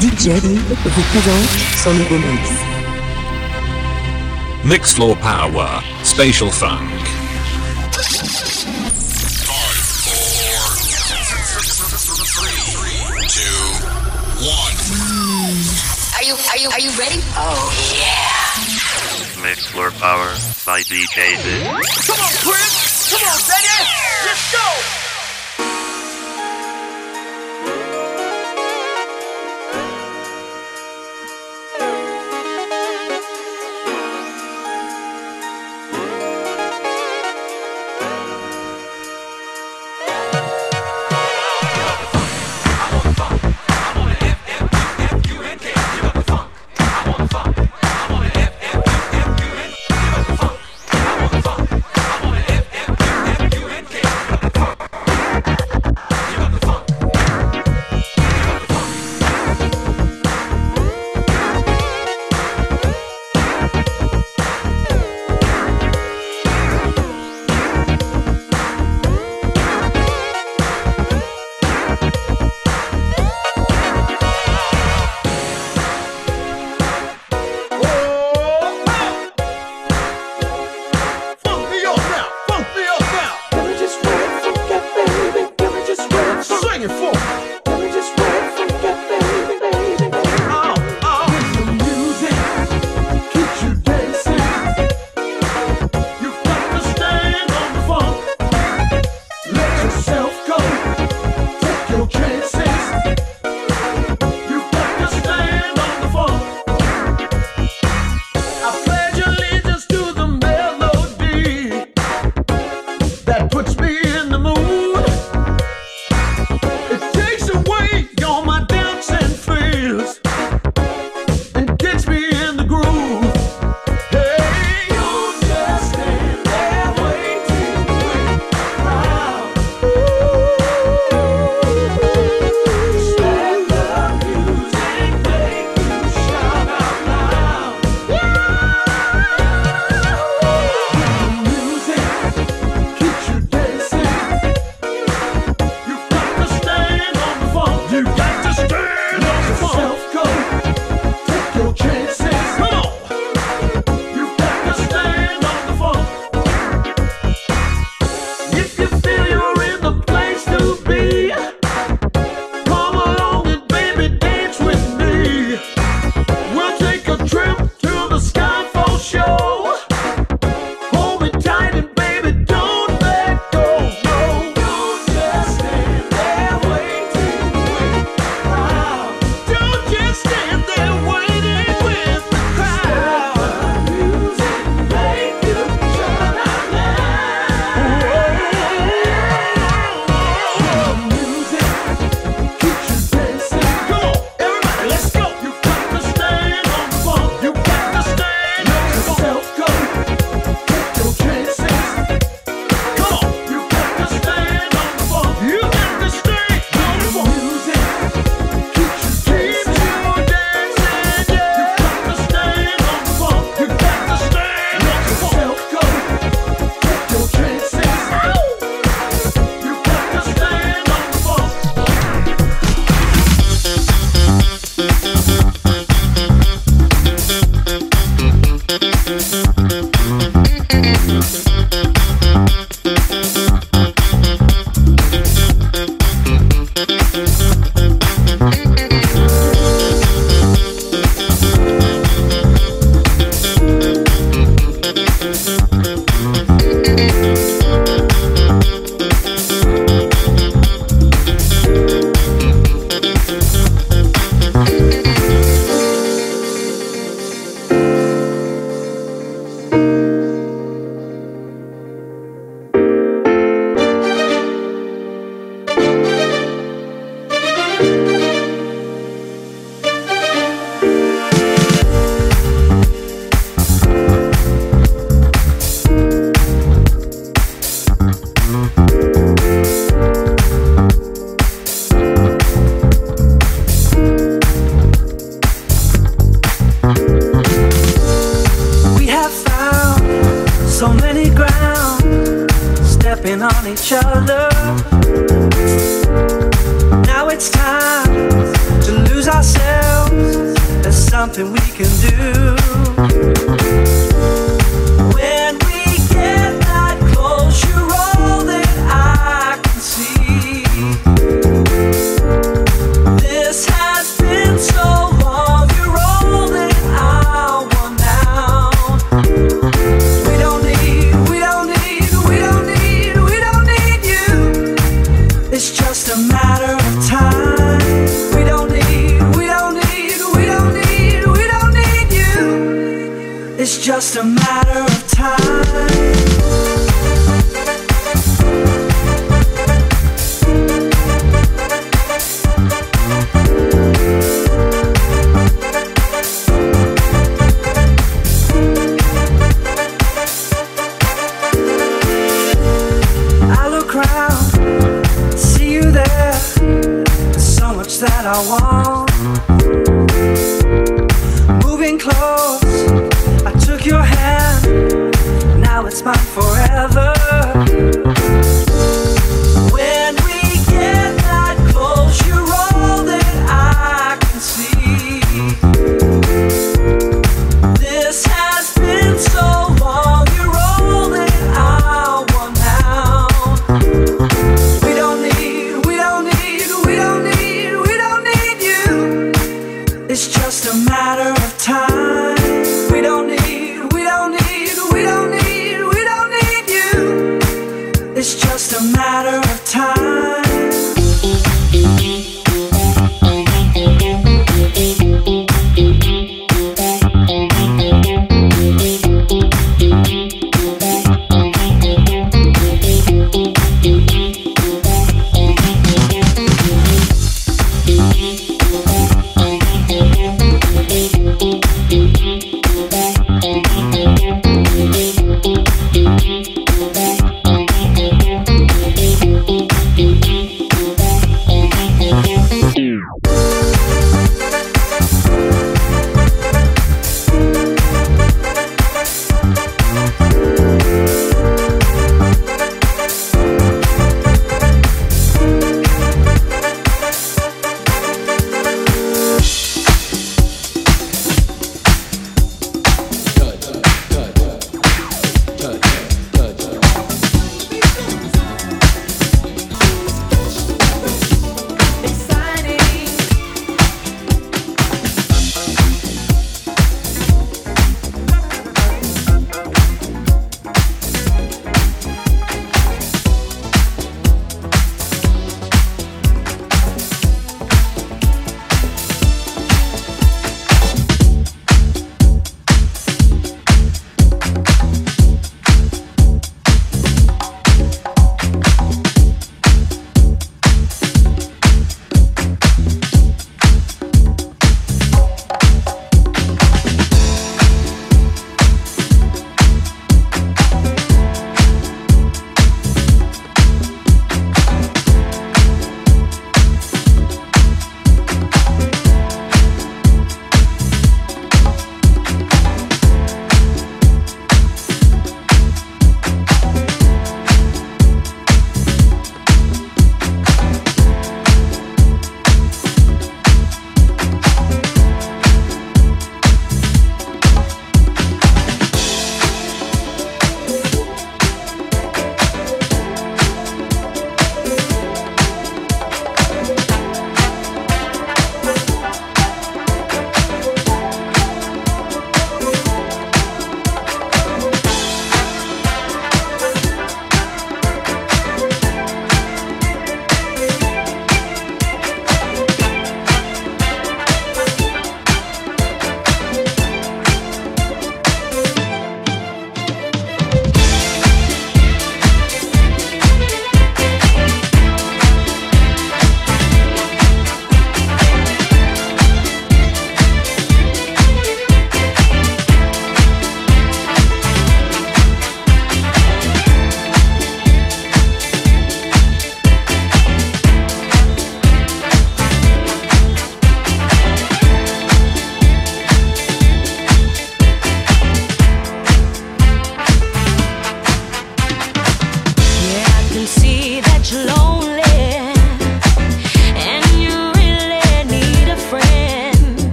DJ vous présente son nouveau mix. Mix Floor Power, Spatial Funk. Are you are you are you ready? Oh yeah. Mix Floor Power by DJ Sid. Come on, Chris! Come on, baby! Let's go!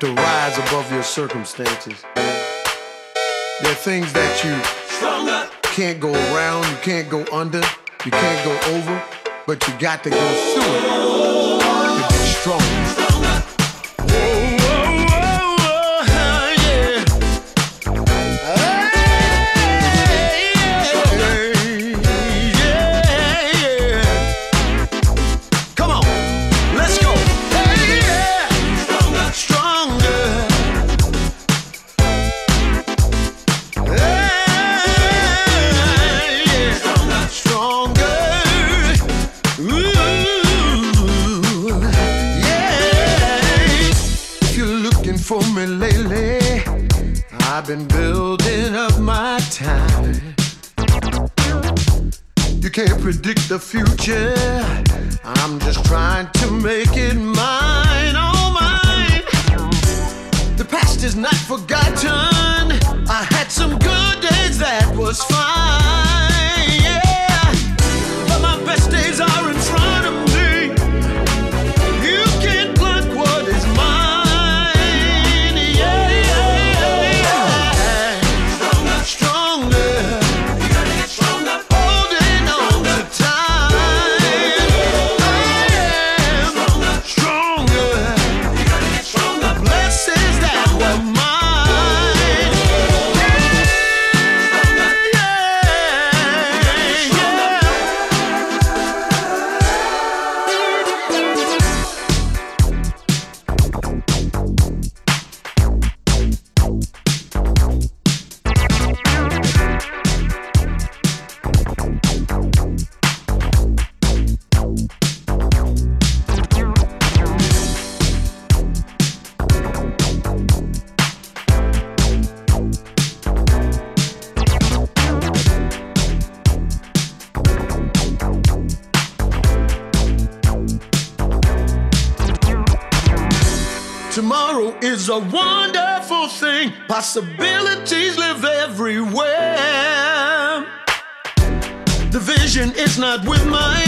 have to rise above your circumstances. There are things that you Stronger. can't go around, you can't go under, you can't go over, but you got to go through it to be strong. it's not with my